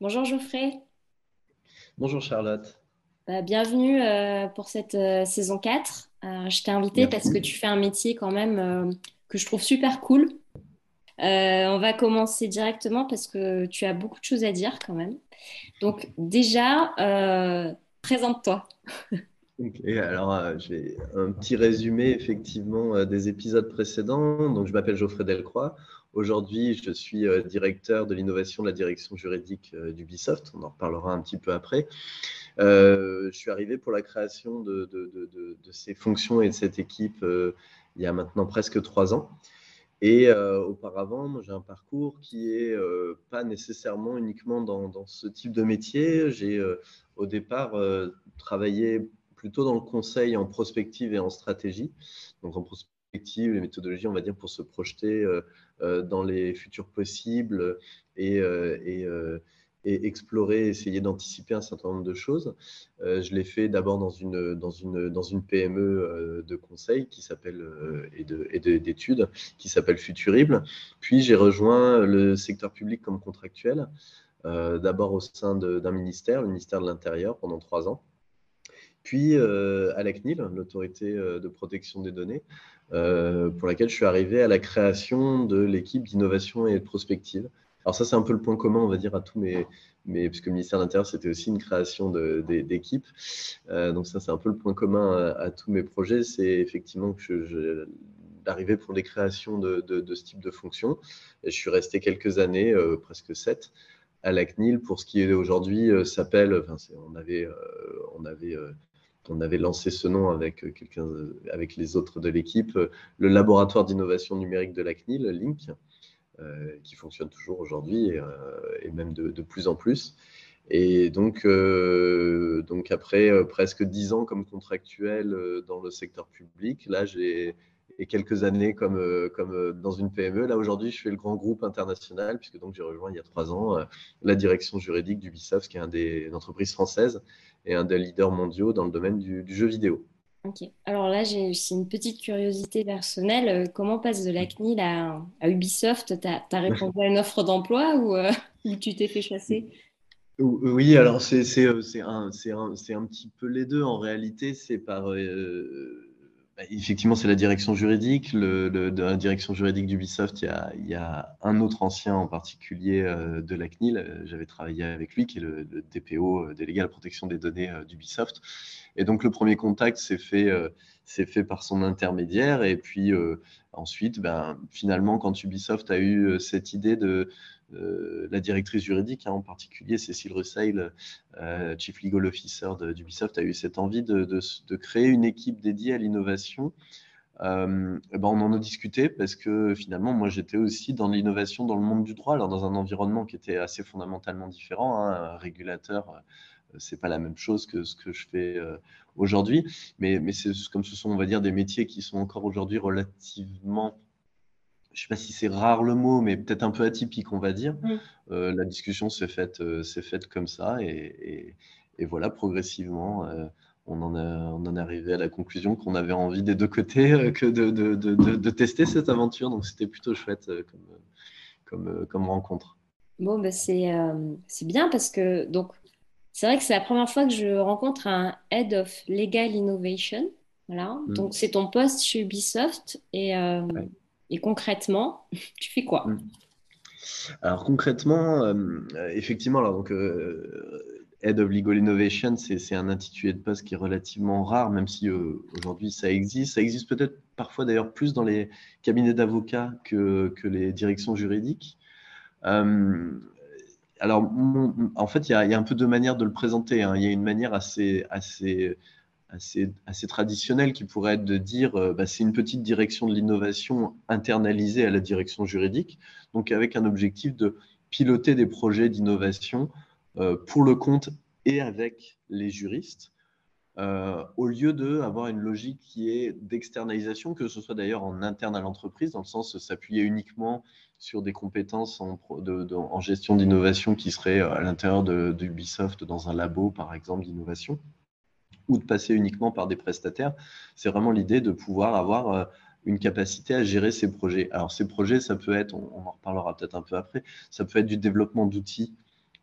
Bonjour Geoffrey. Bonjour Charlotte. Bah, bienvenue euh, pour cette euh, saison 4. Euh, je t'ai invité parce que tu fais un métier quand même que je trouve super cool. on va commencer directement parce que tu as beaucoup de choses à dire quand même. Donc déjà, présente-toi. Ok, alors j'ai un petit résumé effectivement des épisodes précédents. Donc je m'appelle Geoffrey Delcroix. Aujourd'hui, je suis euh, directeur de l'innovation de la direction juridique euh, d'Ubisoft. On en reparlera un petit peu après. Euh, je suis arrivé pour la création de, ces fonctions et de cette équipe il y a maintenant presque trois ans. Et auparavant, j'ai un parcours qui est pas nécessairement uniquement dans, ce type de métier. J'ai au départ travaillé plutôt dans le conseil en prospective et en stratégie. Donc en prospective, les méthodologies, on va dire, pour se projeter dans les futurs possibles et, euh, euh, et, explorer, essayer d'anticiper un certain nombre de choses. je l'ai fait d'abord dans une, dans, une, dans une PME de conseil qui s'appelle et d'études qui s'appelle Futurible. Puis j'ai rejoint le secteur public comme contractuel, d'abord au sein d'un ministère, le ministère de l'Intérieur, pendant trois ans. Puis à la CNIL, l'autorité de protection des données, euh, pour laquelle je suis arrivé à la création de l'équipe d'innovation et de prospective. Alors ça, c'est un peu le point commun, on va dire, à tous mes, mes puisque le ministère de l'Intérieur, c'était aussi une création d'équipe. Euh, donc ça, c'est un peu le point commun à, tous mes projets, c'est effectivement que je, d'arriver pour les créations de, ce type de fonction. Et je suis resté quelques années, euh, presque sept, à la CNIL pour ce qui aujourd'hui s'appelle, enfin, on avait, on avait on avait lancé ce nom avec, euh, euh, avec les autres de l'équipe, euh, le laboratoire d'innovation numérique de la CNIL, Link, qui fonctionne toujours aujourd'hui et, même de, plus en plus. Et donc, donc après presque dix ans comme contractuel dans le secteur public, là j'ai et quelques années comme, comme dans une PME. Là aujourd'hui, je fais le grand groupe international puisque donc j'ai rejoint il y a trois ans la direction juridique d'Ubisoft, qui est un des, une entreprise française et un des leaders mondiaux dans le domaine du, jeu vidéo. Ok. Alors là, j'ai une petite curiosité personnelle. Euh, comment passe de la CNIL à, Ubisoft? Tu as, répondu à une offre d'emploi ou, euh, tu t'es fait chasser? Oui, alors c'est un, un, un, petit peu les deux. En réalité, c'est par. Euh, effectivement, c'est la direction juridique. Le, la direction juridique d'Ubisoft, il, il, y a un autre ancien en particulier euh, de la CNIL. J'avais travaillé avec lui, qui est le, DPO, euh, délégué à la protection des données euh, d'Ubisoft. Et donc, le premier contact s'est fait, fait par son intermédiaire. Et puis ensuite, ben, finalement, quand Ubisoft a eu cette idée de euh, la directrice juridique, hein, en particulier Cécile Russeil, euh, Chief Legal Officer d'Ubisoft, a eu cette envie de, créer une équipe dédiée à l'innovation. Euh, ben on en a discuté parce que finalement, moi, j'étais aussi dans l'innovation dans le monde du droit, alors dans un environnement qui était assez fondamentalement différent. Hein, un régulateur, c'est pas la même chose que ce que je fais aujourd'hui, mais, comme ce sont, on va dire, des métiers qui sont encore aujourd'hui relativement je ne sais pas si c'est rare le mot, mais peut-être un peu atypique, on va dire. Mm. Euh, la discussion s'est faite, euh, faite comme ça, et, voilà, progressivement, euh, on, en on en est arrivé à la conclusion qu'on avait envie des deux côtés que de, de, tester cette aventure. Donc c'était plutôt chouette comme, comme, comme rencontre. Bon, ben c'est, bien parce que donc c'est vrai que c'est la première fois que je rencontre un Head of Legal Innovation. Voilà. Mm. Donc c'est ton poste chez Ubisoft et et concrètement, tu fais quoi? Hmm. Alors concrètement, euh, effectivement, alors donc euh, Head of Legal Innovation, c'est un intitulé de poste qui est relativement rare, même si euh, aujourd'hui ça existe. Ça existe peut-être parfois d'ailleurs plus dans les cabinets d'avocats que, que, les directions juridiques. alors, en fait, il y, a, un peu deux manières de le présenter. Hein. Il y a une manière assez, assez assez, assez traditionnel qui pourrait être de dire euh, bah, c'est une petite direction de l'innovation internalisée à la direction juridique, donc avec un objectif de piloter des projets d'innovation euh, pour le compte et avec les juristes, euh, au lieu d'avoir une logique qui est d'externalisation, que ce soit d'ailleurs en interne à l'entreprise, dans le sens de s'appuyer uniquement sur des compétences en, en gestion d'innovation qui seraient à l'intérieur d'Ubisoft dans un labo, par exemple, d'innovation ou de passer uniquement par des prestataires. C'est vraiment l'idée de pouvoir avoir euh, une capacité à gérer ces projets. Alors ces projets, ça peut être, on, en reparlera peut-être un peu après, ça peut être du développement d'outils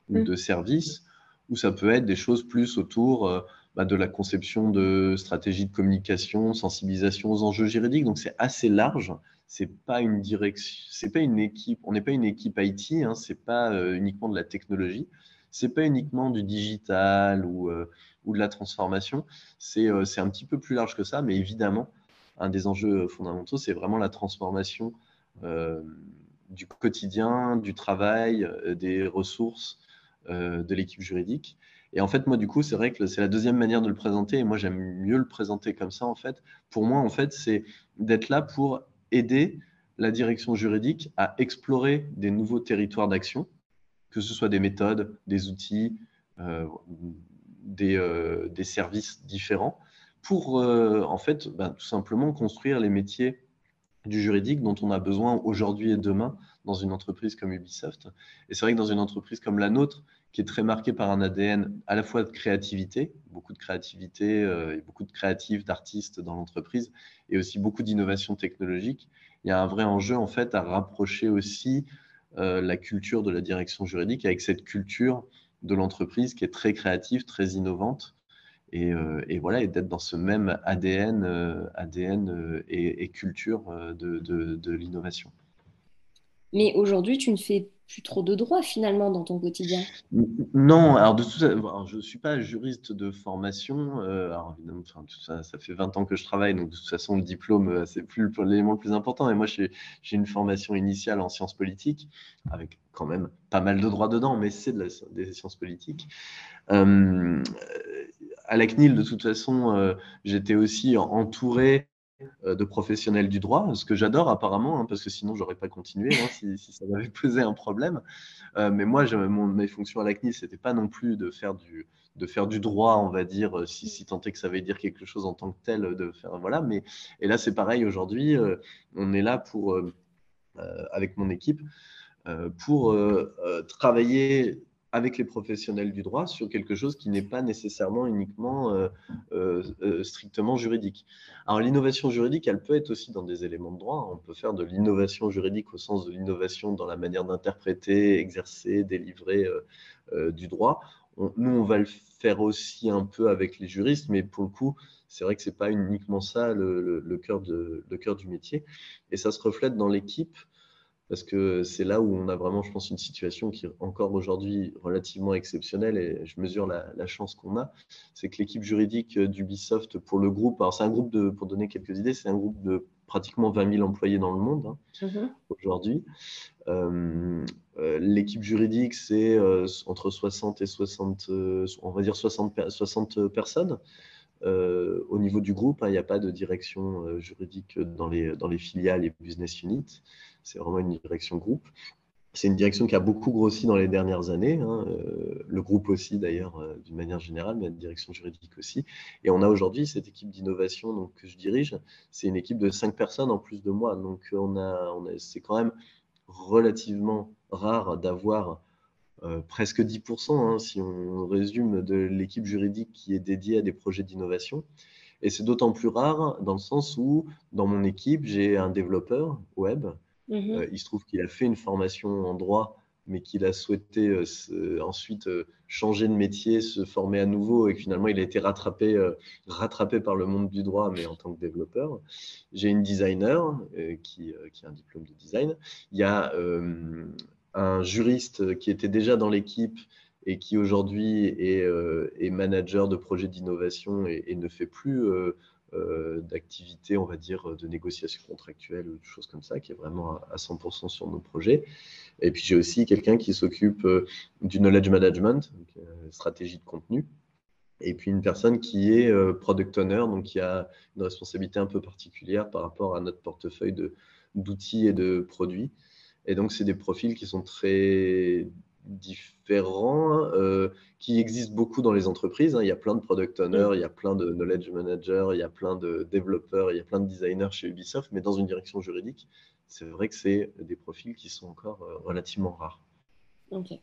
ou mm. de services, ou ça peut être des choses plus autour euh, bah, de la conception de stratégies de communication, sensibilisation aux enjeux juridiques. Donc c'est assez large. C'est pas une direction, c'est pas une équipe. On n'est pas une équipe IT. Hein, c'est pas euh, uniquement de la technologie. C'est pas uniquement du digital ou, euh, ou de la transformation. C'est un petit peu plus large que ça, mais évidemment, un des enjeux fondamentaux, c'est vraiment la transformation du quotidien, du travail, des ressources euh, de l'équipe juridique. Et en fait, moi, du coup, c'est vrai que c'est la deuxième manière de le présenter. Et moi, j'aime mieux le présenter comme ça, en fait. Pour moi, en fait, c'est d'être là pour aider la direction juridique à explorer des nouveaux territoires d'action, que ce soit des méthodes, des outils, euh, euh, des, services différents, pour, en fait, ben, tout simplement construire les métiers du juridique dont on a besoin aujourd'hui et demain dans une entreprise comme Ubisoft. Et c'est vrai que dans une entreprise comme la nôtre, qui est très marquée par un ADN à la fois de créativité, beaucoup de créativité euh, et beaucoup de créatifs, d'artistes dans l'entreprise, et aussi beaucoup d'innovation technologique, il y a un vrai enjeu en fait à rapprocher aussi euh, la culture de la direction juridique avec cette culture de l'entreprise qui est très créative, très innovante. Et, euh, voilà, et d'être dans ce même ADN, ADN et, culture de, de l'innovation. Mais aujourd'hui, tu ne fais plus trop de droit finalement dans ton quotidien. Non, alors de tout je ne suis pas juriste de formation. Euh, alors évidemment, ça, ça fait 20 ans que je travaille, donc de toute façon, le diplôme, euh, c'est plus l'élément le plus important. Et moi, j'ai une formation initiale en sciences politiques, avec quand même pas mal de droits dedans, mais c'est de des sciences politiques. Euh, à la CNIL, de toute façon, j'étais aussi entouré euh, de professionnels du droit, ce que j'adore apparemment, hein, parce que sinon j'aurais pas continué hein, si, ça m'avait posé un problème. Euh, mais moi, mes fonctions à la CNIL, c'était pas non plus de faire du, droit, on va dire, euh, si, si tant est que ça veut dire quelque chose en tant que tel, de faire voilà. Mais et là, c'est pareil aujourd'hui, on est là pour avec mon équipe pour travailler avec les professionnels du droit sur quelque chose qui n'est pas nécessairement uniquement euh, euh, euh, strictement juridique. Alors l'innovation juridique, elle peut être aussi dans des éléments de droit. On peut faire de l'innovation juridique au sens de l'innovation dans la manière d'interpréter, exercer, délivrer du droit. nous, on va le faire aussi un peu avec les juristes, mais pour le coup, c'est vrai que c'est pas uniquement ça le, le cœur du métier. Et ça se reflète dans l'équipe parce que c'est là où on a vraiment, je pense, une situation qui est encore aujourd'hui relativement exceptionnelle et je mesure la, chance qu'on a. C'est que l'équipe juridique d'Ubisoft pour le groupe, alors c'est un groupe de, pour donner quelques idées, c'est un groupe de pratiquement 20 000 employés dans le monde hein, mm-hmm. aujourd'hui. Euh, euh, l'équipe juridique, c'est euh, entre 60 et 60, on va dire 60, 60 personnes. Au niveau du groupe, hein, il n'y a pas de direction juridique dans les, filiales et business units c'est vraiment une direction groupe. C'est une direction qui a beaucoup grossi dans les dernières années, hein, euh, le groupe aussi d'ailleurs euh, d'une manière générale, mais la direction juridique aussi. Et on a aujourd'hui cette équipe d'innovation que je dirige, c'est une équipe de cinq personnes en plus de moi. Donc on a, c'est quand même relativement rare d'avoir euh, presque 10%, hein, si on résume, de l'équipe juridique qui est dédiée à des projets d'innovation. Et c'est d'autant plus rare dans le sens où dans mon équipe, j'ai un développeur web Mhm. Euh, il se trouve qu'il a fait une formation en droit, mais qu'il a souhaité euh, ensuite changer de métier, se former à nouveau, et que finalement il a été rattrapé, rattrapé par le monde du droit, mais en tant que développeur. J'ai une designer qui, qui, a un diplôme de design. Il y a un juriste qui était déjà dans l'équipe et qui aujourd'hui est, est, manager de projets d'innovation et, ne fait plus euh, d'activité, on va dire, de négociation contractuelle ou de choses comme ça, qui est vraiment à 100% sur nos projets. Et puis j'ai aussi quelqu'un qui s'occupe euh, du knowledge management, euh, stratégie de contenu. Et puis une personne qui est product owner, donc qui a une responsabilité un peu particulière par rapport à notre portefeuille d'outils et de produits. Et donc, c'est des profils qui sont très différents euh, qui existent beaucoup dans les entreprises. Hein. Il y a plein de product owners, il y a plein de knowledge managers, il y a plein de développeurs, il y a plein de designers chez Ubisoft, mais dans une direction juridique, c'est vrai que c'est des profils qui sont encore euh, relativement rares. Ok.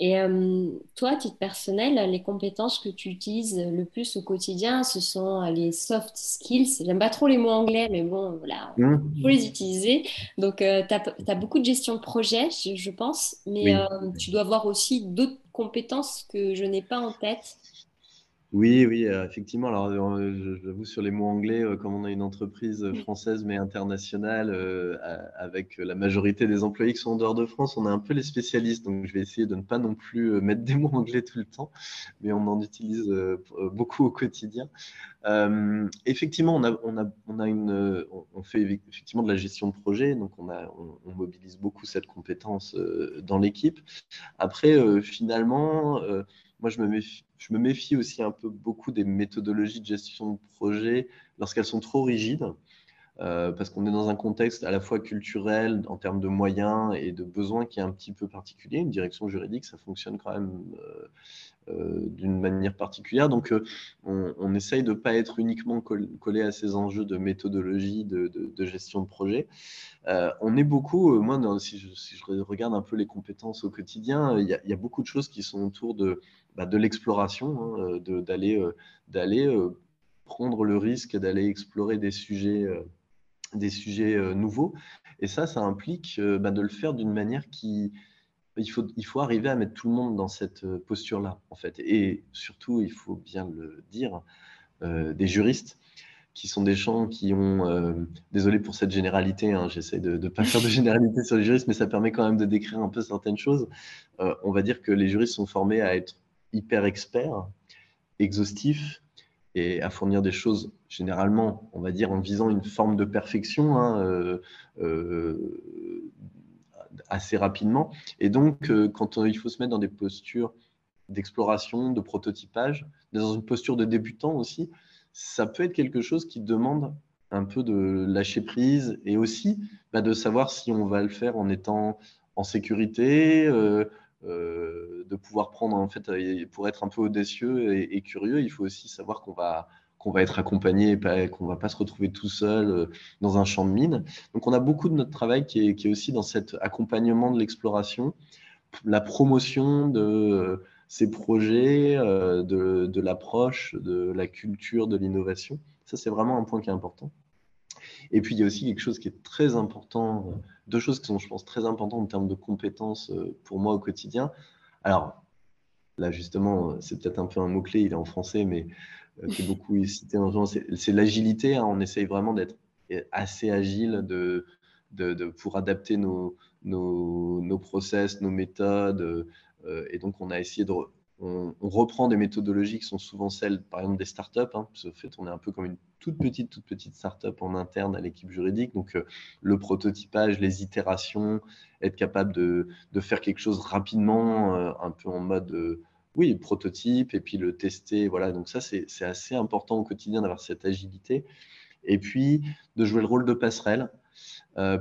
Et euh, toi, à titre personnel, les compétences que tu utilises le plus au quotidien, ce sont les soft skills. J'aime pas trop les mots anglais, mais bon, voilà, il mmh. faut les utiliser. Donc, tu as, beaucoup de gestion de projet, je, pense, mais tu dois avoir aussi d'autres compétence que je n'ai pas en tête. Oui, oui, euh, effectivement. Alors, euh, j'avoue, sur les mots anglais, euh, comme on a une entreprise française mais internationale, avec la majorité des employés qui sont en dehors de France, on est un peu les spécialistes. Donc, je vais essayer de ne pas non plus mettre des mots anglais tout le temps, mais on en utilise beaucoup au quotidien. effectivement, on, fait effectivement de la gestion de projet, donc on, mobilise beaucoup cette compétence dans l'équipe. Après, finalement, moi, je me, méfie, je me méfie aussi un peu beaucoup des méthodologies de gestion de projet lorsqu'elles sont trop rigides. Euh, parce qu'on est dans un contexte à la fois culturel en termes de moyens et de besoins qui est un petit peu particulier. Une direction juridique, ça fonctionne quand même euh, euh, d'une manière particulière. Donc, on, essaye de ne pas être uniquement collé à ces enjeux de méthodologie de, gestion de projet. on est beaucoup, moi, si je, regarde un peu les compétences au quotidien, il y, a, beaucoup de choses qui sont autour de, bah, de l'exploration, hein, d'aller d'aller prendre le risque d'aller explorer des sujets des sujets euh, nouveaux. Et ça, ça implique euh, bah, de le faire d'une manière qui... Il faut, il faut arriver à mettre tout le monde dans cette euh, posture-là, en fait. Et surtout, il faut bien le dire, des juristes qui sont des gens qui ont, désolé pour cette généralité, hein, j'essaie de ne pas faire de généralité sur les juristes, mais ça permet quand même de décrire un peu certaines choses. on va dire que les juristes sont formés à être hyper experts, exhaustifs, et à fournir des choses généralement, on va dire, en visant une forme de perfection hein, euh, euh, assez rapidement. Et donc, euh, quand il faut se mettre dans des postures d'exploration, de prototypage, dans une posture de débutant aussi, ça peut être quelque chose qui demande un peu de lâcher prise et aussi bah, de savoir si on va le faire en étant en sécurité, de pouvoir prendre, en fait, euh, pour être un peu audacieux et, curieux, il faut aussi savoir qu'on va, qu'on va être accompagné et qu'on ne va pas se retrouver tout seul euh, dans un champ de mine. Donc, on a beaucoup de notre travail qui est, qui est aussi dans cet accompagnement de l'exploration, la promotion de ces projets, de, de l'approche, de la culture, de l'innovation. Ça, c'est vraiment un point qui est important. Et puis, il y a aussi quelque chose qui est très important, euh, deux choses qui sont, je pense, très importantes en termes de compétences euh, pour moi au quotidien. Alors, là, justement, euh, c'est peut-être un peu un mot-clé, il est en français, mais qui est beaucoup cité en c'est l'agilité. Hein. on essaye vraiment d'être assez agile de, de, pour adapter nos, nos, nos, process, nos méthodes. et donc, on a essayé de on, reprend des méthodologies qui sont souvent celles, par exemple, des startups. Hein, parce fait, on est un peu comme une toute petite, toute petite startup en interne à l'équipe juridique. Donc, euh, le prototypage, les itérations, être capable de, faire quelque chose rapidement, euh, un peu en mode, euh, oui, prototype, et puis le tester. Voilà, donc ça, c'est assez important au quotidien d'avoir cette agilité. Et puis, de jouer le rôle de passerelle.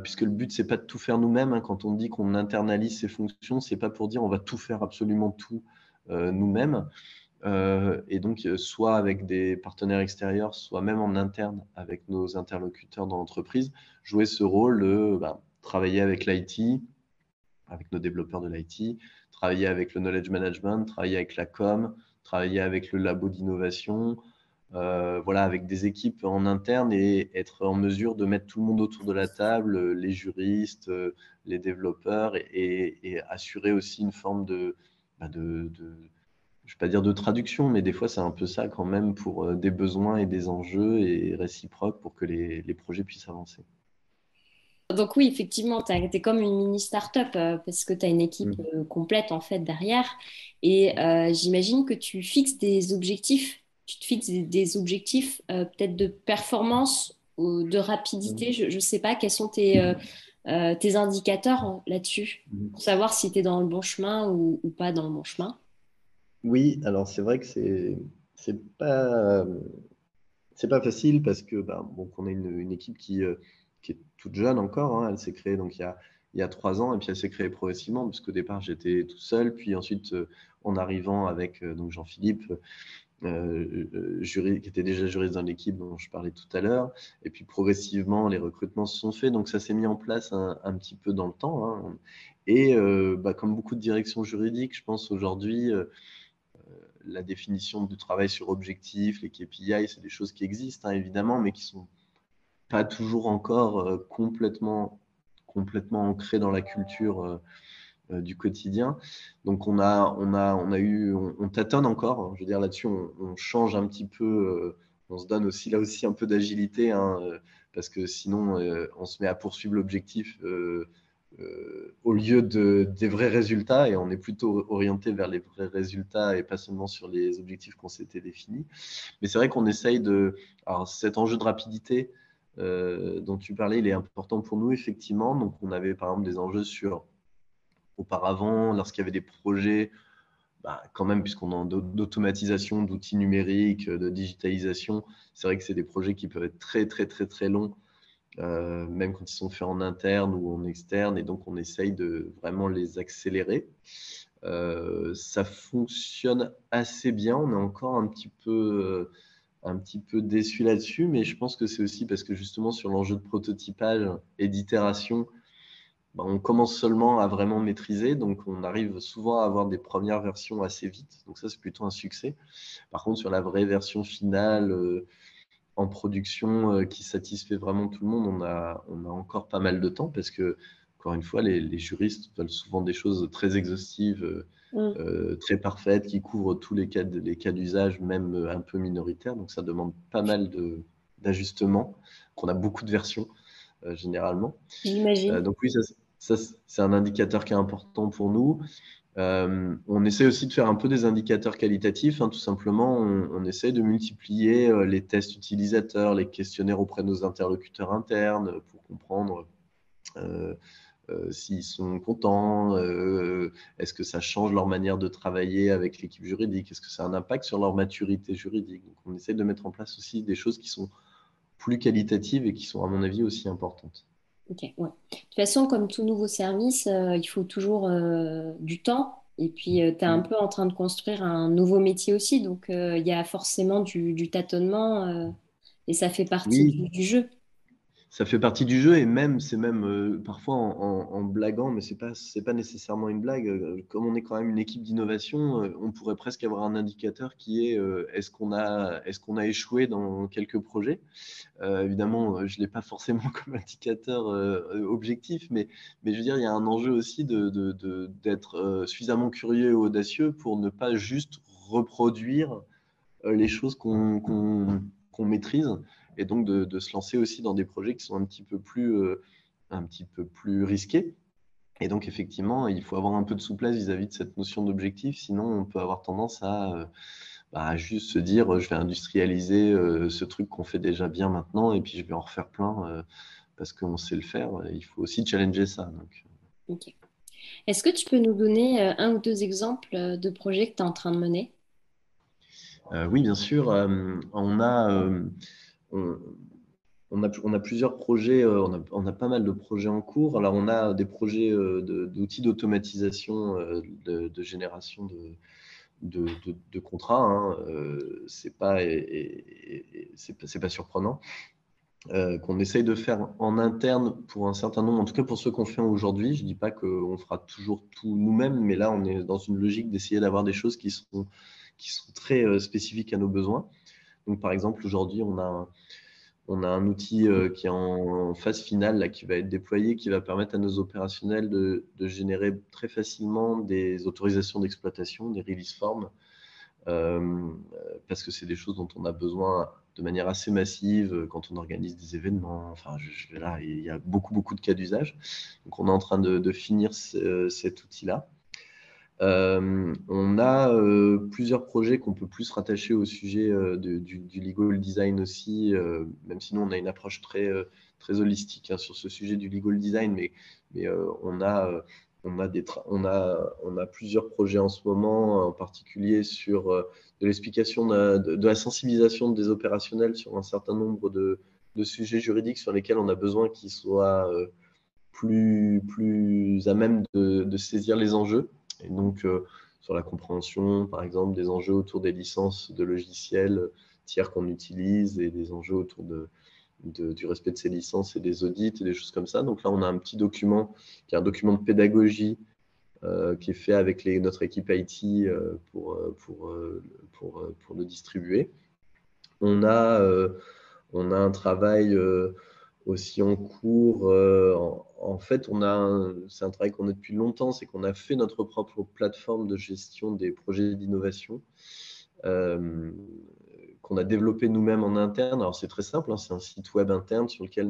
puisque le but, c'est pas de tout faire nous-mêmes. Hein. Quand on dit qu'on internalise ces fonctions, c'est pas pour dire on va tout faire absolument tout nous-mêmes. Euh, et donc, euh, soit avec des partenaires extérieurs, soit même en interne avec nos interlocuteurs dans l'entreprise, jouer ce rôle de bah, travailler avec l'IT, avec nos développeurs de l'IT, travailler avec le knowledge management, travailler avec la com, travailler avec le labo d'innovation, voilà, avec des équipes en interne et être en mesure de mettre tout le monde autour de la table, les juristes, les développeurs, et assurer aussi une forme de, bah, de, je ne vais pas dire de traduction, mais des fois c'est un peu ça quand même pour euh, des besoins et des enjeux et réciproques pour que les, les projets puissent avancer. Donc oui, effectivement, tu es comme une mini start-up euh, parce que tu as une équipe mmh. euh, complète en fait derrière. Et j'imagine que tu fixes des objectifs, tu te fixes des, objectifs peut-être de performance ou de rapidité. Mmh. Je ne sais pas quels sont tes, euh, tes indicateurs là-dessus mhm. pour savoir si tu es dans le bon chemin ou, pas dans le bon chemin Oui, alors c'est vrai que c'est c'est pas c'est pas facile parce que bah, bon, on a une, une équipe qui, euh, qui, est toute jeune encore. Hein. elle s'est créée donc il y a il y a trois ans et puis elle s'est créée progressivement parce qu'au départ j'étais tout seul puis ensuite euh, en arrivant avec donc Jean-Philippe euh, euh qui était déjà juriste dans l'équipe dont je parlais tout à l'heure. Et puis progressivement, les recrutements se sont faits, donc ça s'est mis en place un, petit peu dans le temps. Hein. Et euh, bah, comme beaucoup de directions juridiques, je pense aujourd'hui, euh, la définition du travail sur objectif, les KPI, c'est des choses qui existent hein, évidemment, mais qui sont pas toujours encore complètement, complètement ancrées dans la culture du quotidien. Donc on a, on a, on a eu, on, tâtonne encore. Hein. je veux dire là-dessus, on, change un petit peu. on se donne aussi là aussi un peu d'agilité, hein, parce que sinon on se met à poursuivre l'objectif euh, au lieu de, des vrais résultats, et on est plutôt orienté vers les vrais résultats et pas seulement sur les objectifs qu'on s'était définis. Mais c'est vrai qu'on essaye de... Alors cet enjeu de rapidité euh, dont tu parlais, il est important pour nous, effectivement. Donc on avait par exemple des enjeux sur, auparavant, lorsqu'il y avait des projets, bah, quand même, puisqu'on a d'automatisation, d'outils numériques, de digitalisation, c'est vrai que c'est des projets qui peuvent être très, très, très, très longs euh, même quand ils sont faits en interne ou en externe, et donc on essaye de vraiment les accélérer. Euh, ça fonctionne assez bien, on est encore un petit peu, euh, un petit peu déçu là-dessus, mais je pense que c'est aussi parce que justement sur l'enjeu de prototypage et d'itération, bah, on commence seulement à vraiment maîtriser, donc on arrive souvent à avoir des premières versions assez vite, donc ça c'est plutôt un succès. Par contre, sur la vraie version finale, en production euh, qui satisfait vraiment tout le monde, on a, on a encore pas mal de temps parce que, encore une fois, les, juristes veulent souvent des choses très exhaustives, euh, mm. euh, très parfaites, qui couvrent tous les cas, les cas d'usage, même un peu minoritaires. Donc, ça demande pas mal d'ajustements, qu'on a beaucoup de versions généralement. J'imagine. donc, oui, ça, ça c'est un indicateur qui est important pour nous. Euh, on essaie aussi de faire un peu des indicateurs qualitatifs. Hein, tout simplement, on, essaie de multiplier euh, les tests utilisateurs, les questionnaires auprès de nos interlocuteurs internes pour comprendre euh, s'ils sont contents, est-ce que ça change leur manière de travailler avec l'équipe juridique, est-ce que ça a un impact sur leur maturité juridique. Donc, on essaie de mettre en place aussi des choses qui sont plus qualitatives et qui sont, à mon avis, aussi importantes. Ok, ouais. De toute façon, comme tout nouveau service, euh, il faut toujours euh, du temps. Et puis, euh, tu es un peu en train de construire un nouveau métier aussi. Donc, il y a forcément du, tâtonnement et ça fait partie du, jeu ça fait partie du jeu et même c'est même euh, parfois en, blaguant, mais c'est pas c'est pas nécessairement une blague. Euh, comme on est quand même une équipe d'innovation, euh, on pourrait presque avoir un indicateur qui est est-ce qu'on a est-ce qu'on a échoué dans quelques projets? évidemment, je l'ai pas forcément comme indicateur objectif, mais je veux dire il y a un enjeu aussi de d'être suffisamment curieux et audacieux pour ne pas juste reproduire les choses qu'on qu'on maîtrise et donc de, se lancer aussi dans des projets qui sont un petit peu plus, euh, un petit peu plus risqués. Et donc, effectivement, il faut avoir un peu de souplesse vis-à-vis de cette notion d'objectif, sinon on peut avoir tendance à, euh, bah, juste se dire je vais industrialiser euh, ce truc qu'on fait déjà bien maintenant et puis je vais en refaire plein parce qu'on sait le faire. Il faut aussi challenger ça. Donc. Ok. Est-ce que tu peux nous donner un ou deux exemples de projets que tu es en train de mener? Oui, bien sûr. on a on, a, plusieurs projets, euh, on a, pas mal de projets en cours. Alors, on a des projets euh, d'outils d'automatisation euh, de, génération de, contrats. Hein. pas, c'est pas surprenant. qu'on essaye de faire en interne pour un certain nombre, en tout cas pour ceux qu'on fait aujourd'hui. Je ne dis pas qu'on fera toujours tout nous-mêmes, mais là, on est dans une logique d'essayer d'avoir des choses qui sont très spécifiques à nos besoins. Donc, par exemple, aujourd'hui, on a un, on a un outil euh, qui est en phase finale, là, qui va être déployé, qui va permettre à nos opérationnels de, générer très facilement des autorisations d'exploitation, des release forms, euh, parce que c'est des choses dont on a besoin de manière assez massive quand on organise des événements. Enfin, là, il y a beaucoup, beaucoup de cas d'usage. Donc, on est en train de, finir cet outil-là. Euh, on a euh, plusieurs projets qu'on peut plus rattacher au sujet euh, du, legal design aussi, même si nous on a une approche très, très holistique hein, sur ce sujet du legal design, mais, on, a, on, a des on, a, on a plusieurs projets en ce moment, en particulier sur de l'explication de, la sensibilisation des opérationnels sur un certain nombre de, de sujets juridiques sur lesquels on a besoin qu'ils soient plus, plus à même de saisir les enjeux. Et donc, euh, sur la compréhension, par exemple, des enjeux autour des licences de logiciels tiers qu'on utilise et des enjeux autour du respect de ces licences et des audits et des choses comme ça. Donc là, on a un petit document qui est un document de pédagogie euh, qui est fait avec notre équipe IT euh, pour, le distribuer. On a un travail aussi en cours. Euh, en, fait, on a c'est un travail qu'on a depuis longtemps, c'est qu'on a fait notre propre plateforme de gestion des projets d'innovation euh, qu'on a développé nous-mêmes en interne. Alors c'est très simple, hein, c'est un site web interne sur lequel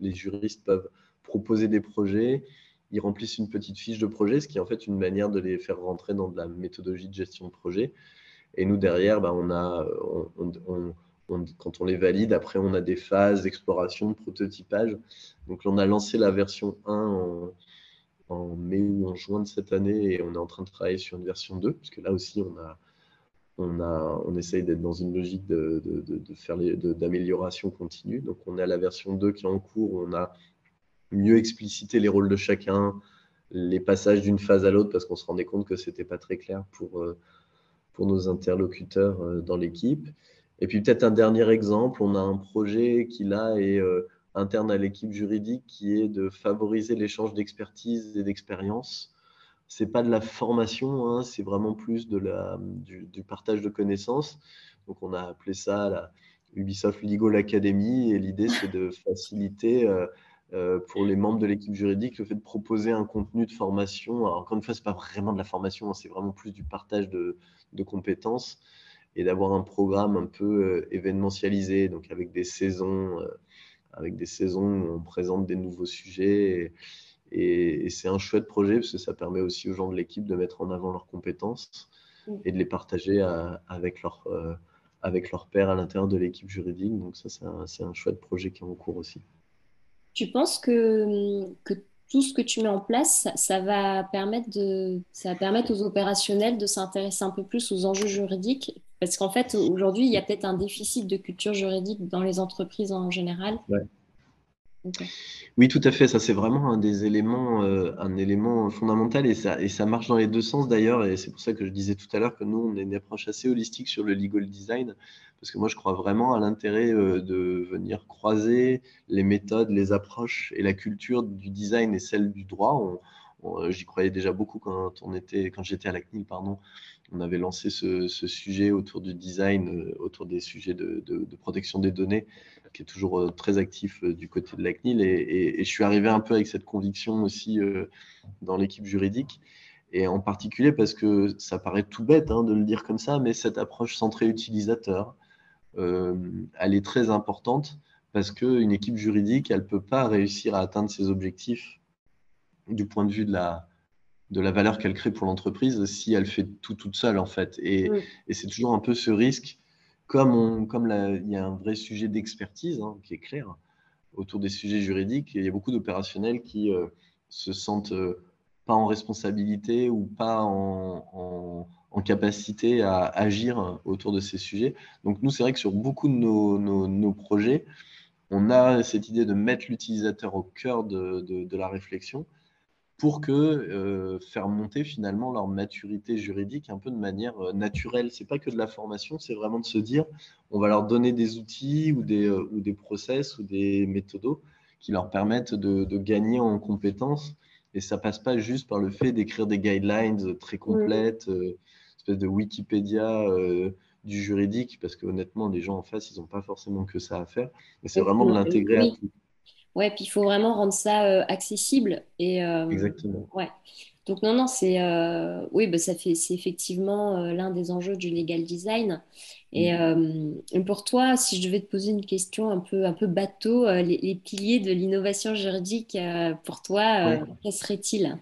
les juristes peuvent proposer des projets. Ils remplissent une petite fiche de projet, ce qui est en fait une manière de les faire rentrer dans de la méthodologie de gestion de projet. Et nous, derrière, ben, on a, quand on les valide, après, on a des phases d'exploration, de prototypage. Donc, on a lancé la version 1 en, mai ou en juin de cette année et on est en train de travailler sur une version 2, puisque là aussi, on, a, on, a, on essaye d'être dans une logique de, de, faire d'amélioration continue. Donc, on à la version 2 qui est en cours. On a mieux explicité les rôles de chacun, les passages d'une phase à l'autre, parce qu'on se rendait compte que ce n'était pas très clair pour, euh, pour nos interlocuteurs euh, dans l'équipe. Et puis peut-être un dernier exemple, on a un projet qui là est euh, interne à l'équipe juridique qui est de favoriser l'échange d'expertise et d'expérience. C'est pas de la formation, hein, c'est vraiment plus de la, du, partage de connaissances. Donc on a appelé ça la Ubisoft Legal Academy et l'idée c'est de faciliter euh, euh, pour les membres de l'équipe juridique le fait de proposer un contenu de formation. Alors encore une fois, c'est pas vraiment de la formation, hein, c'est vraiment plus du partage de, de compétences et d'avoir un programme un peu euh, événementialisé, donc avec des saisons, euh, avec des saisons où on présente des nouveaux sujets. Et, c'est un chouette projet parce que ça permet aussi aux gens de l'équipe de mettre en avant leurs compétences et de les partager avec leur euh, avec leur père à l'intérieur de l'équipe juridique. Donc ça, c'est un, un, chouette projet qui est en cours aussi. Tu penses que, que tout ce que tu mets en place, ça, va, permettre de, ça va permettre aux opérationnels de s'intéresser un peu plus aux enjeux juridiques. Parce qu'en fait, aujourd'hui, il y a peut-être un déficit de culture juridique dans les entreprises en général. Oui, tout à fait. Ça, c'est vraiment un des éléments, euh, un élément fondamental et ça, et ça marche dans les deux sens d'ailleurs. Et c'est pour ça que je disais tout à l'heure que nous, on a une approche assez holistique sur le legal design parce que moi, je crois vraiment à l'intérêt euh, de venir croiser les méthodes, les approches et la culture du design et celle du droit. J'y croyais déjà beaucoup quand on était, quand j'étais à la CNIL, pardon. On avait lancé ce, sujet autour du design, euh, autour des sujets de, protection des données, qui est toujours euh, très actif du côté de la CNIL. Et, je suis arrivé un peu avec cette conviction aussi dans l'équipe juridique. Et en particulier parce que ça paraît tout bête hein, de le dire comme ça, mais cette approche centrée utilisateur, euh, elle est très importante parce qu'une équipe juridique, elle ne peut pas réussir à atteindre ses objectifs du point de vue de la, de la valeur qu'elle crée pour l'entreprise si elle fait tout toute seule en fait. Et, c'est toujours un peu ce risque, comme, comme il y a un vrai sujet d'expertise hein, qui est clair autour des sujets juridiques, il y a beaucoup d'opérationnels qui euh, se sentent euh, pas en responsabilité ou pas en, en capacité à agir autour de ces sujets. Donc nous, c'est vrai que sur beaucoup de nos, projets, on a cette idée de mettre l'utilisateur au cœur de, la réflexion pour que euh, faire monter finalement leur maturité juridique un peu de manière euh, naturelle. C'est pas que de la formation, c'est vraiment de se dire, on va leur donner des outils ou des, euh, ou des process ou des méthodos qui leur permettent de, de gagner en compétences. Et ça passe pas juste par le fait d'écrire des guidelines très complètes de Wikipédia euh, du juridique, parce que honnêtement, les gens en face, ils n'ont pas forcément que ça à faire. Mais c'est vraiment de l'intégrer à tout. Ouais, puis il faut vraiment rendre ça euh, accessible. Et, euh, Exactement. Ouais. Donc non, non, c'est oui, bah, ça fait, c'est effectivement l'un des enjeux du legal design. Et, mm. pour toi, si je devais te poser une question un peu, un peu bateau, les, piliers de l'innovation juridique, pour toi, quels seraient-ils?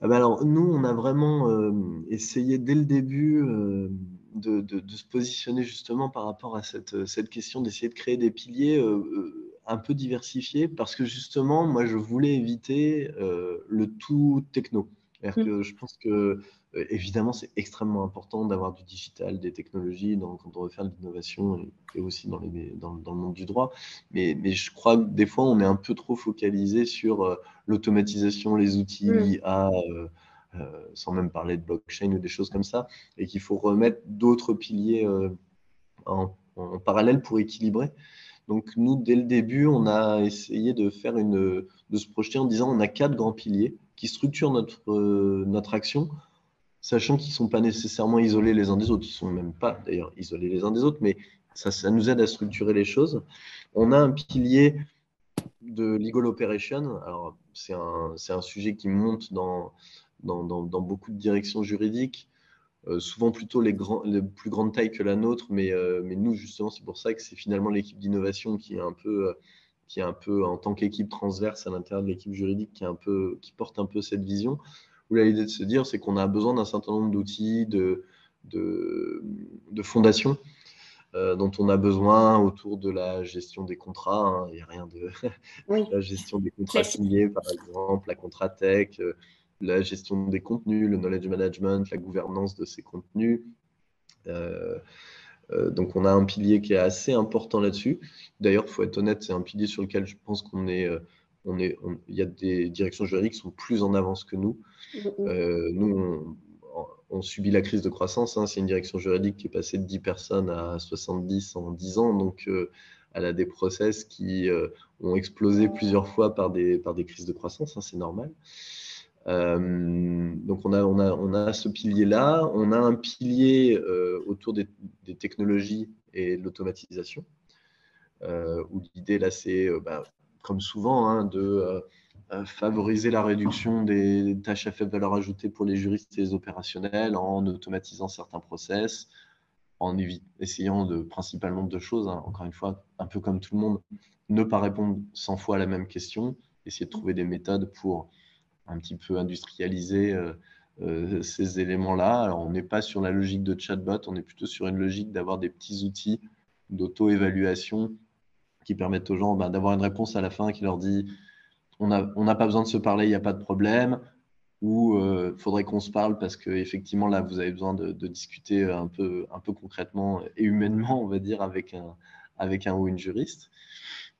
Ah bah alors, nous, on a vraiment euh, essayé dès le début euh, de, se positionner justement par rapport à cette, cette question, d'essayer de créer des piliers euh, un peu diversifiés, parce que justement, moi, je voulais éviter le tout techno. Mmh. Que je pense que euh, évidemment, c'est extrêmement important d'avoir du digital, des technologies quand on veut faire de l'innovation et, aussi dans, le monde du droit. Mais, je crois que des fois, on est un peu trop focalisé sur euh, l'automatisation, les outils mmh. euh, sans même parler de blockchain ou des choses comme ça, et qu'il faut remettre d'autres piliers en, parallèle pour équilibrer. Donc nous, dès le début, on a essayé de faire une, de se projeter en disant on a quatre grands piliers qui structurent notre, notre action sachant qu'ils ne sont pas nécessairement isolés les uns des autres. Ils ne sont même pas d'ailleurs isolés les uns des autres, mais ça, ça nous aide à structurer les choses. On a un pilier de legal operation. Alors, c'est un, un, sujet qui monte dans, dans, dans, beaucoup de directions juridiques, euh, souvent plutôt les, grands, les plus grandes tailles que la nôtre, mais, euh, mais nous, justement, c'est pour ça que c'est finalement l'équipe d'innovation qui est un peu, euh, qui est un peu en tant qu'équipe transverse à l'intérieur de l'équipe juridique, qui, est un peu, qui porte un peu cette vision. Où l'idée de se dire, c'est qu'on a besoin d'un certain nombre d'outils, de, de, de fondations euh, dont on a besoin autour de la gestion des contrats. Hein. Il n'y a rien de la gestion des contrats signés, par exemple, la contrat tech, euh, la gestion des contenus, le knowledge management, la gouvernance de ces contenus. Euh, donc on a un pilier qui est assez important là-dessus. D'ailleurs, il faut être honnête, c'est un pilier sur lequel je pense qu'on est, on est, il y a des directions juridiques qui sont plus en avance que nous. Mm, mm. nous, on, on subit la crise de croissance. Hein. C'est une direction juridique qui est passée de 10 personnes à 70 en 10 ans. Donc, euh, elle a des process qui euh, ont explosé plusieurs fois par des, par des crises de croissance. Hein, c'est normal. Euh, donc, on a, on, a, on a ce pilier-là. On a un pilier autour des, technologies et de l'automatisation, où l'idée, là, c'est, bah, comme souvent, hein, de favoriser la réduction des tâches à faible valeur ajoutée pour les juristes et les opérationnels en automatisant certains process, en essayant de principalement deux choses. Hein. Encore une fois, un peu comme tout le monde, ne pas répondre 100 fois à la même question, essayer de trouver des méthodes pour un petit peu industrialiser euh, euh, ces éléments-là. On n'est pas sur la logique de chatbot, on est plutôt sur une logique d'avoir des petits outils d'auto-évaluation qui permettent aux gens bah, d'avoir une réponse à la fin qui leur dit on n'a pas besoin de se parler, il n'y a pas de problème, ou euh, faudrait qu'on se parle parce que effectivement là, vous avez besoin de, discuter un peu, un peu concrètement et humainement, on va dire, avec un, avec un ou une juriste.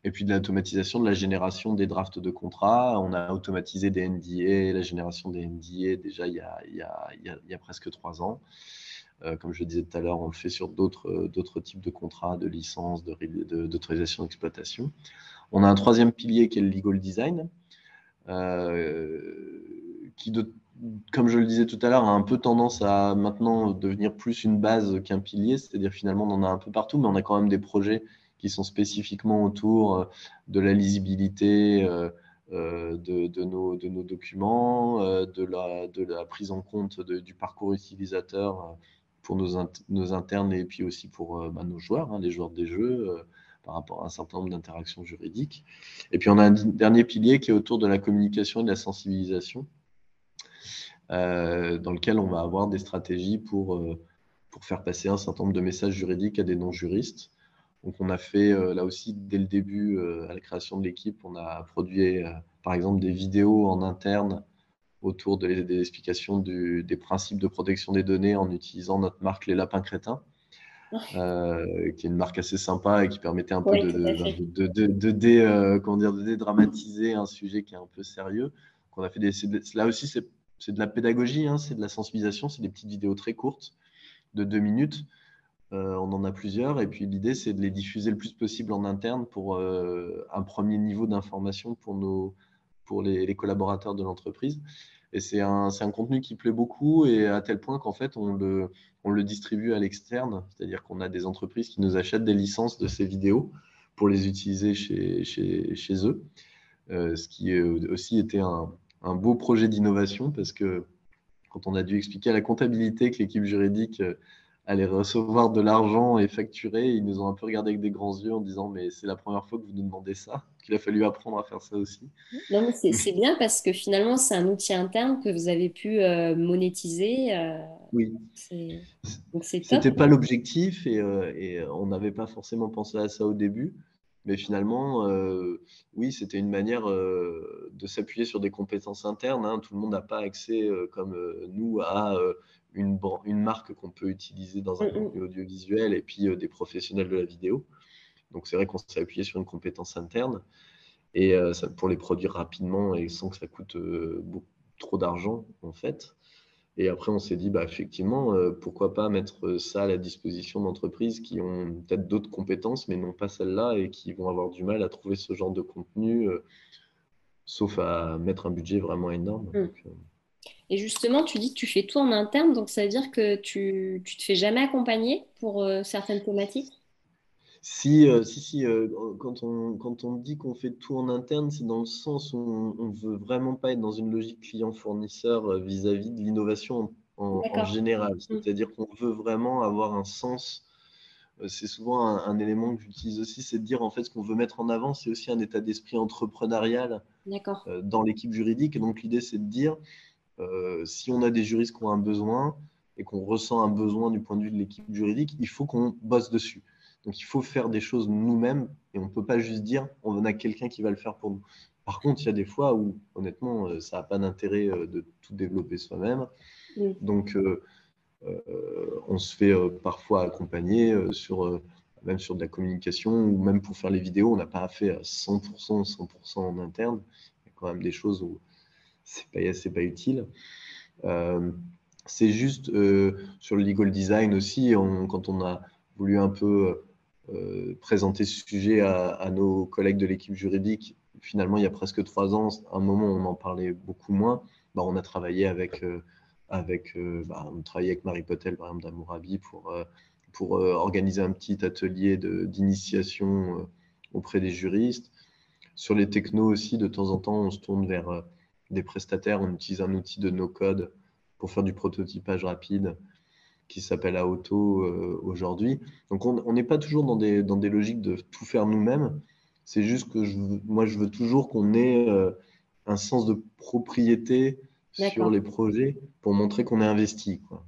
Et puis de l'automatisation de la génération des drafts de contrats. On a automatisé des NDA, la génération des NDA déjà il y a, il y a, il y a, presque trois ans. Euh, comme je le disais tout à l'heure, on le fait sur d'autres types de contrats, de licences, d'autorisation d'exploitation. On a un troisième pilier qui est le legal design, euh, qui, comme je le disais tout à l'heure, a un peu tendance à maintenant devenir plus une base qu'un pilier, c'est-à-dire finalement on en a un peu partout, mais on a quand même des projets qui sont spécifiquement autour euh, de la lisibilité euh, de, nos, documents, de, la, prise en compte du parcours utilisateur pour nos, internes et puis aussi pour bah, nos joueurs, hein, les joueurs des jeux par rapport à un certain nombre d'interactions juridiques. Et puis on a un dernier pilier qui est autour de la communication et de la sensibilisation, euh, dans lequel on va avoir des stratégies euh, pour faire passer un certain nombre de messages juridiques à des non-juristes. Donc on a fait euh, là aussi dès le début, à la création de l'équipe, on a produit par exemple des vidéos en interne autour des explications des principes de protection des données en utilisant notre marque Les Lapins Crétins. Euh, qui est une marque assez sympa et qui permettait un peu de, de, de, de, dé, euh, comment dire, de dédramatiser un sujet qui est un peu sérieux. qu'on a fait des, là aussi, c'est de la pédagogie, hein, c'est de la sensibilisation, c'est des petites vidéos très courtes de deux minutes. Euh, on en a plusieurs. Et puis l'idée, c'est de les diffuser le plus possible en interne pour un premier niveau d'information pour, nos, pour les, collaborateurs de l'entreprise. Et c'est un, un, contenu qui plaît beaucoup et à tel point qu'en fait, on le, on le distribue à l'externe. C'est-à-dire qu'on a des entreprises qui nous achètent des licences de ces vidéos pour les utiliser chez, chez, chez eux. Euh, ce qui aussi était un, un beau projet d'innovation parce que quand on a dû expliquer à la comptabilité que l'équipe juridique euh, aller recevoir de l'argent et facturer. Ils nous ont un peu regardé avec des grands yeux en disant Mais c'est la première fois que vous nous demandez ça, qu'il a fallu apprendre à faire ça aussi. Non, mais c'est bien parce que finalement, c'est un outil interne que vous avez pu euh, monétiser. Euh, oui. C'était pas l'objectif et, euh, et on n'avait pas forcément pensé à ça au début. Mais finalement, oui, c'était une manière de s'appuyer sur des compétences internes. Hein. Tout le monde n'a pas accès, comme nous, à une, une marque qu'on peut utiliser dans un contenu audiovisuel et puis euh, des professionnels de la vidéo. Donc c'est vrai qu'on s'est appuyé sur une compétence interne et euh, ça, pour les produire rapidement et sans que ça coûte euh, beaucoup, trop d'argent en fait. Et après, on s'est dit, bah, effectivement, pourquoi pas mettre ça à la disposition d'entreprises qui ont peut-être d'autres compétences, mais non pas celles-là, et qui vont avoir du mal à trouver ce genre de contenu, sauf à mettre un budget vraiment énorme. Mm. Et justement, tu dis que tu fais tout en interne, donc ça veut dire que tu ne te fais jamais accompagner pour euh, certaines thématiques? Si, si, si quand, on, quand on dit qu'on fait tout en interne, c'est dans le sens où on ne veut vraiment pas être dans une logique client-fournisseur vis-à-vis de l'innovation en, général. Mmh. C'est-à-dire qu'on veut vraiment avoir un sens. C'est souvent un, élément que j'utilise aussi, c'est de dire en fait ce qu'on veut mettre en avant, c'est aussi un état d'esprit entrepreneurial dans l'équipe juridique. Et donc l'idée, c'est de dire si on a des juristes qui ont un besoin, et qu'on ressent un besoin du point de vue de l'équipe juridique, il faut qu'on bosse dessus. Donc il faut faire des choses nous-mêmes et on ne peut pas juste dire on a quelqu'un qui va le faire pour nous. Par contre, il y a des fois où honnêtement, euh, ça n'a pas d'intérêt euh, de tout développer soi-même. Donc euh, on se fait parfois accompagner sur même sur de la communication ou même pour faire les vidéos, on n'a pas fait à 100%, 100% en interne. Il y a quand même des choses où c'est pas, pas utile. C'est juste euh, sur le legal design aussi, quand on a voulu un peu présenter ce sujet à, nos collègues de l'équipe juridique, finalement, il y a presque trois ans, à un moment où on en parlait beaucoup moins, bah, on a travaillé avec, euh, avec, bah, on avec Marie Potel, par exemple, d'Amourabi, pour, pour organiser un petit atelier d'initiation auprès des juristes. Sur les technos aussi, de temps en temps, on se tourne vers des prestataires, on utilise un outil de no-code pour faire du prototypage rapide qui s'appelle Auto euh, aujourd'hui. Donc on n'est pas toujours dans des, dans des logiques de tout faire nous-mêmes. C'est juste que je, moi, je veux toujours qu'on ait euh, un sens de propriété sur les projets pour montrer qu'on est investi. Quoi.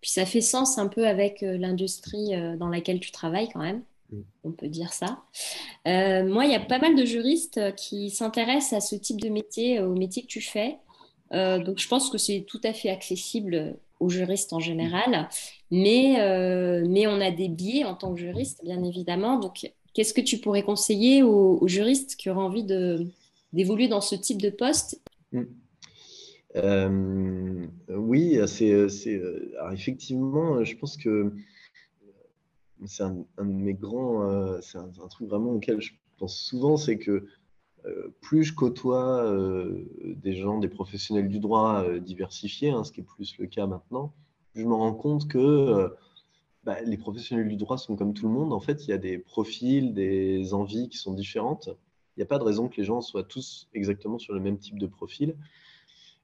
Puis ça fait sens un peu avec euh, l'industrie dans laquelle tu travailles quand même. On peut dire ça. moi, il y a pas mal de juristes qui s'intéressent à ce type de métier, au métier que tu fais. Donc je pense que c'est tout à fait accessible aux juristes en général, mais, euh, mais on a des biais en tant que juriste, bien évidemment. Donc qu'est-ce que tu pourrais conseiller aux, juristes qui auraient envie d'évoluer dans ce type de poste? Hmm. euh, Oui, c'est, effectivement, je pense que c'est un, de mes grands, c'est un, truc vraiment auquel je pense souvent, c'est que euh, plus je côtoie euh, des gens, des professionnels du droit euh, diversifiés, hein, ce qui est plus le cas maintenant, je me rends compte que bah, les professionnels du droit sont comme tout le monde. En fait, il y a des profils, des envies qui sont différentes. Il n'y a pas de raison que les gens soient tous exactement sur le même type de profil.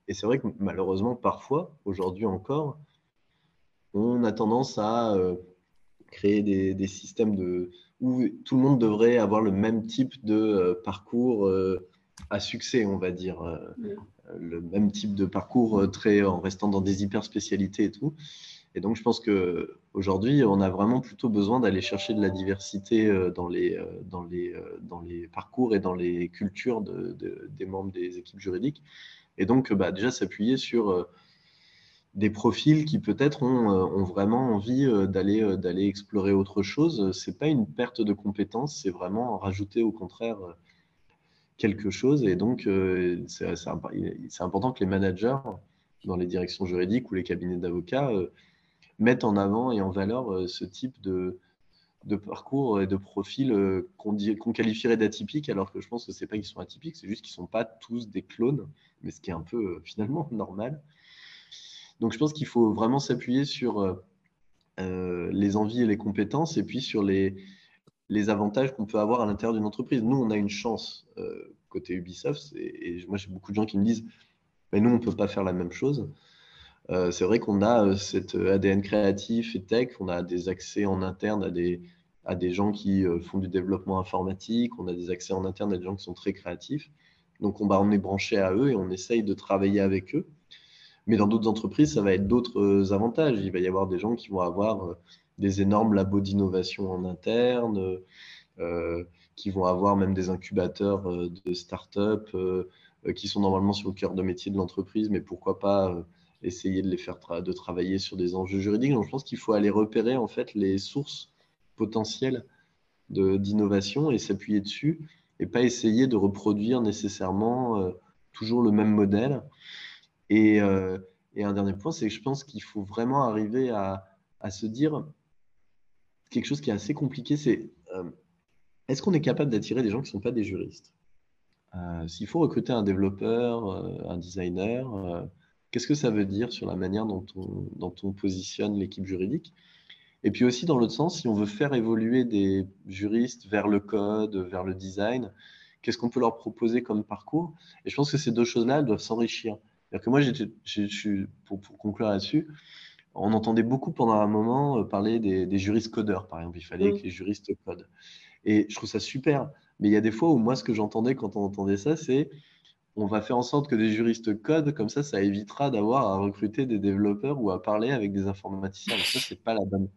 Et c'est vrai que malheureusement, parfois, aujourd'hui encore, on a tendance à créer des systèmes de, où tout le monde devrait avoir le même type de euh, parcours euh, à succès, on va dire. Euh, le même type de parcours très, en restant dans des hyper spécialités et tout. Et donc, je pense qu'aujourd'hui, on a vraiment plutôt besoin d'aller chercher de la diversité dans les, dans, les, dans les parcours et dans les cultures de, des membres des équipes juridiques. Et donc, bah, déjà, s'appuyer sur des profils qui peut-être ont, euh, vraiment envie euh, d'aller euh, d'aller explorer autre chose. C'est pas une perte de compétences, c'est vraiment rajouter au contraire quelque chose. Et donc, c'est important que les managers dans les directions juridiques ou les cabinets d'avocats mettent en avant et en valeur ce type de, parcours et de profils qu'on qualifierait d'atypiques, alors que je pense que c'est pas qu'ils sont atypiques, c'est juste qu'ils sont pas tous des clones, mais ce qui est un peu finalement normal. Donc je pense qu'il faut vraiment s'appuyer sur euh, euh, les envies et les compétences et puis sur les, avantages qu'on peut avoir à l'intérieur d'une entreprise. Nous, on a une chance euh, côté Ubisoft et, moi j'ai beaucoup de gens qui me disent mais nous, on ne peut pas faire la même chose. c'est vrai qu'on a cet ADN créatif et tech, on a des accès en interne à des, à des gens qui font du développement informatique, on a des accès en interne à des gens qui sont très créatifs. Donc on, bah, on est branché à eux et on essaye de travailler avec eux. Mais dans d'autres entreprises, ça va être d'autres euh, avantages. Il va y avoir des gens qui vont avoir euh, des énormes labos d'innovation en interne, euh, qui vont avoir même des incubateurs de start-up qui sont normalement sur le cœur de métier de l'entreprise, mais pourquoi pas essayer de les faire de travailler sur des enjeux juridiques. Donc, je pense qu'il faut aller repérer en fait les sources potentielles d'innovation et s'appuyer dessus et pas essayer de reproduire nécessairement toujours le même modèle. Euh, et, un dernier point, c'est que je pense qu'il faut vraiment arriver à, se dire quelque chose qui est assez compliqué, c'est euh, est-ce qu'on est capable d'attirer des gens qui ne sont pas des juristes? Euh, S'il faut recruter un développeur, un designer, qu'est-ce que ça veut dire sur la manière dont on, dont on positionne l'équipe juridique? Et puis aussi, dans l'autre sens, si on veut faire évoluer des juristes vers le code, vers le design, qu'est-ce qu'on peut leur proposer comme parcours? Et je pense que ces deux choses-là, elles doivent s'enrichir. Que moi, pour, pour conclure là-dessus, on entendait beaucoup pendant un moment euh, parler des, juristes codeurs, par exemple. Il fallait mm. que les juristes codent. Et je trouve ça super. Mais il y a des fois où moi, ce que j'entendais quand on entendait ça, c'est on va faire en sorte que des juristes codent, comme ça, ça évitera d'avoir à recruter des développeurs ou à parler avec des informaticiens. ça, c'est pas la bonne.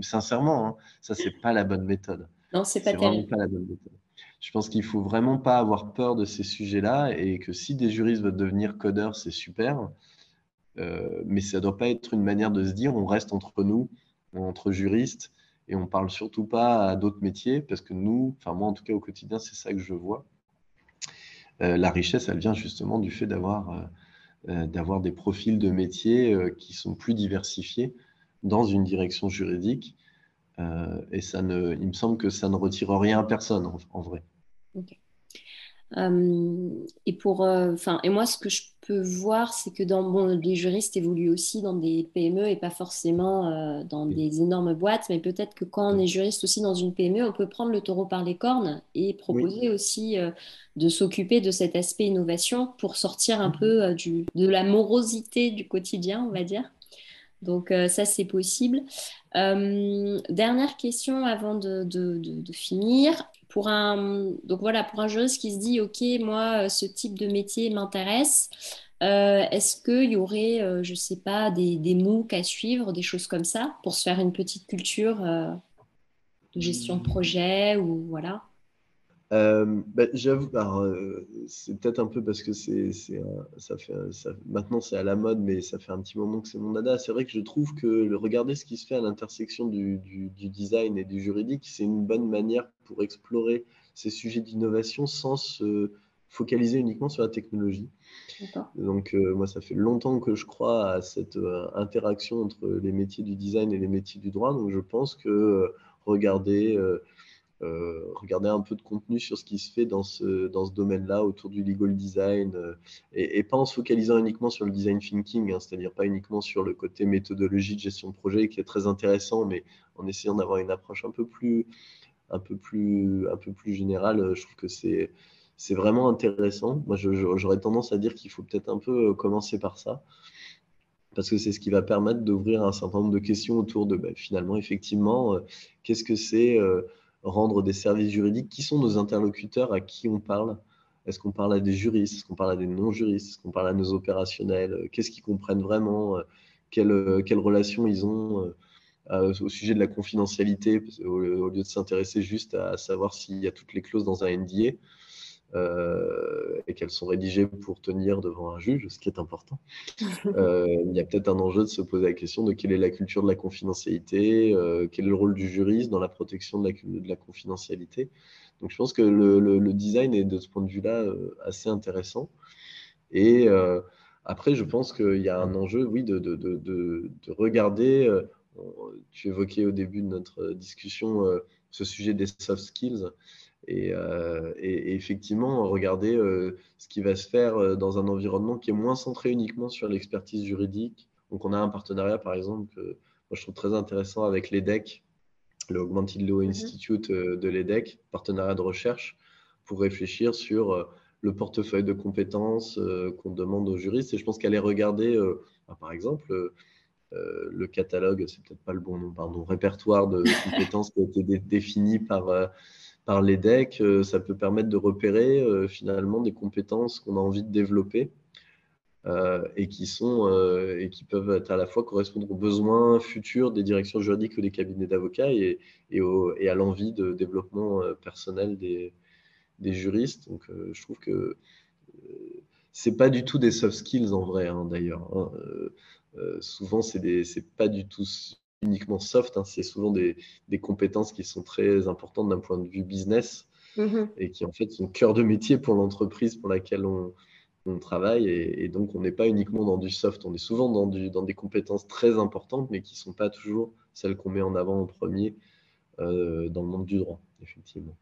Sincèrement, hein, ça, c'est pas la bonne méthode. Non, c'est pas, pas la bonne méthode. Je pense qu'il faut vraiment pas avoir peur de ces sujets-là et que si des juristes veulent devenir codeurs, c'est super. Euh, mais ça ne doit pas être une manière de se dire on reste entre nous, entre juristes, et on ne parle surtout pas à d'autres métiers, parce que nous, enfin moi en tout cas au quotidien, c'est ça que je vois. Euh, la richesse, elle vient justement du fait d'avoir euh, des profils de métiers qui sont plus diversifiés dans une direction juridique. et ça ne, il me semble que ça ne retire rien à personne en, vrai. Euh, et pour, euh, enfin, et moi, ce que je peux voir, c'est que dans, bon, les juristes évoluent aussi dans des PME et pas forcément euh, dans des énormes boîtes, mais peut-être que quand on est juriste aussi dans une PME, on peut prendre le taureau par les cornes et proposer aussi de s'occuper de cet aspect innovation pour sortir un peu du, de la morosité du quotidien, on va dire. Donc ça, c'est possible. dernière question avant de, de, de finir pour un, donc voilà, pour un juriste qui se dit, OK, moi, ce type de métier m'intéresse, euh, est-ce qu'il y aurait, euh, je ne sais pas, des, des, MOOC à suivre, des choses comme ça, pour se faire une petite culture euh, de gestion de projet ou voilà? Euh, bah, J'avoue, euh, c'est peut-être un peu parce que c'est, ça fait, ça, maintenant c'est à la mode, mais ça fait un petit moment que c'est mon dada. C'est vrai que je trouve que le, regarder ce qui se fait à l'intersection du, du, du, design et du juridique, c'est une bonne manière pour explorer ces sujets d'innovation sans se focaliser uniquement sur la technologie. Donc euh, moi, ça fait longtemps que je crois à cette interaction entre les métiers du design et les métiers du droit. Donc je pense que regarder euh, regarder un peu de contenu sur ce qui se fait dans ce, dans ce domaine-là autour du legal design euh, et, pas en se focalisant uniquement sur le design thinking, hein, c'est-à-dire pas uniquement sur le côté méthodologie de gestion de projet qui est très intéressant, mais en essayant d'avoir une approche un peu plus, un peu plus, un peu plus générale. Euh, je trouve que c'est c'est vraiment intéressant. Moi, j'aurais tendance à dire qu'il faut peut-être un peu commencer par ça parce que c'est ce qui va permettre d'ouvrir un certain nombre de questions autour de bah, finalement, effectivement, qu'est-ce que c'est rendre des services juridiques. Qui sont nos interlocuteurs À qui on parle? Est-ce qu'on parle à des juristes? Est-ce qu'on parle à des non-juristes? Est-ce qu'on parle à nos opérationnels? Qu'est-ce qu'ils comprennent vraiment? Quelle, quelle, relation ils ont au sujet de la confidentialité, au, lieu de s'intéresser juste à, savoir s'il y a toutes les clauses dans un NDA euh, et qu'elles sont rédigées pour tenir devant un juge, ce qui est important. Euh, il y a peut-être un enjeu de se poser la question de quelle est la culture de la confidentialité, euh, quel est le rôle du juriste dans la protection de la, de la confidentialité. Donc je pense que le, design est de ce point de vue-là assez intéressant. Et après, je pense qu'il y a un enjeu, oui, de regarder. tu évoquais au début de notre discussion ce sujet des soft skills. Euh, et, effectivement, regarder euh, ce qui va se faire euh, dans un environnement qui est moins centré uniquement sur l'expertise juridique. Donc, on a un partenariat, par exemple, que moi, je trouve très intéressant avec l'EDEC, le Augmented Law mhm. Institute de l'EDEC, partenariat de recherche, pour réfléchir sur le portefeuille de compétences qu'on demande aux juristes. Et je pense qu'aller regarder, par exemple, le catalogue, c'est peut-être pas le bon nom, pardon, répertoire de compétences qui a été défini par par les decks, euh, ça peut permettre de repérer euh, finalement des compétences qu'on a envie de développer euh, et qui sont et qui peuvent être à la fois correspondre aux besoins futurs des directions juridiques ou des cabinets d'avocats et, et, à l'envie de développement personnel des, des juristes. Donc, je trouve que c'est pas du tout des soft skills en vrai, hein, d'ailleurs. Hein. souvent, c'est c'est pas du tout uniquement soft, hein, c'est souvent des, compétences qui sont très importantes d'un point de vue business mm-hmm. et qui en fait sont cœur de métier pour l'entreprise pour laquelle on, travaille. Et, donc on n'est pas uniquement dans du soft, on est souvent dans, dans des compétences très importantes mais qui ne sont pas toujours celles qu'on met en avant en premier euh, dans le monde du droit, effectivement.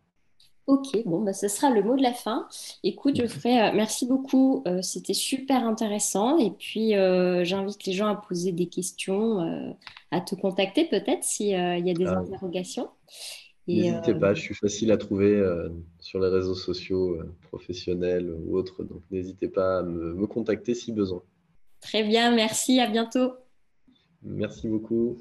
Ok, bon, bah, ce sera le mot de la fin. Écoute, Geoffrey, euh, merci beaucoup. Euh, c'était super intéressant. Et puis, euh, j'invite les gens à poser des questions, à te contacter peut-être s'il y a des Ah, interrogations. N'hésitez pas, je suis facile à trouver sur les réseaux sociaux professionnels ou autres, donc n'hésitez pas à me me contacter si besoin. très bien, merci, à bientôt. Merci beaucoup.